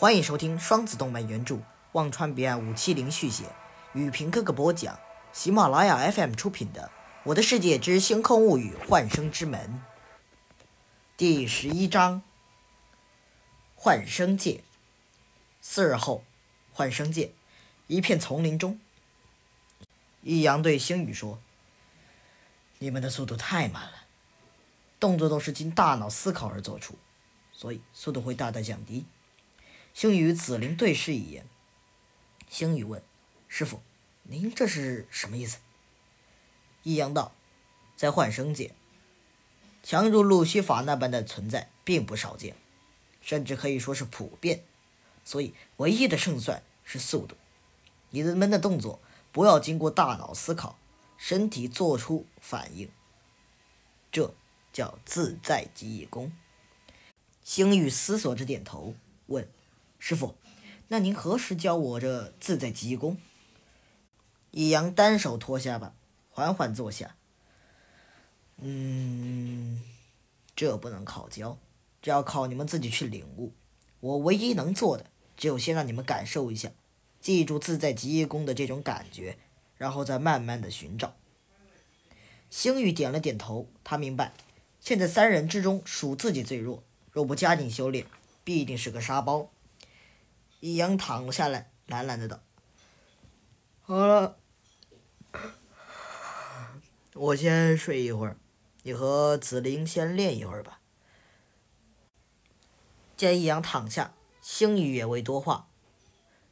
欢迎收听双子动漫原著，忘川彼岸五七零续写，雨平哥哥播讲，喜马拉雅 FM 出品的《我的世界之星空物语：幻生之门》第十一章：幻生界。四日后，幻生界一片丛林中，易阳对星宇说：“你们的速度太慢了，动作都是经大脑思考而做出，所以速度会大大降低。”星宇与紫菱对视一眼。星宇问：“师傅，您这是什么意思？”易阳道：“在幻生界，强如路西法那般的存在并不少见，甚至可以说是普遍。所以，唯一的胜算是速度。你们的动作不要经过大脑思考，身体做出反应，这叫自在极意功。”星宇思索着点头，问。师傅，那您何时教我这自在极功？易阳单手托下巴，缓缓坐下。嗯，这不能靠教，这要靠你们自己去领悟。我唯一能做的，只有先让你们感受一下，记住自在极意功的这种感觉，然后再慢慢的寻找。星宇点了点头，他明白，现在三人之中属自己最弱，若不加紧修炼，必定是个沙包。易阳躺下来，懒懒的道：“好了，我先睡一会儿，你和紫菱先练一会儿吧。”见易阳躺下，星宇也未多话，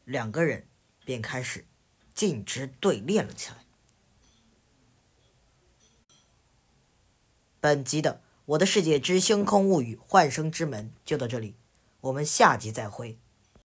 两个人便开始径直对练了起来。本集的《我的世界之星空物语：幻生之门》就到这里，我们下集再会。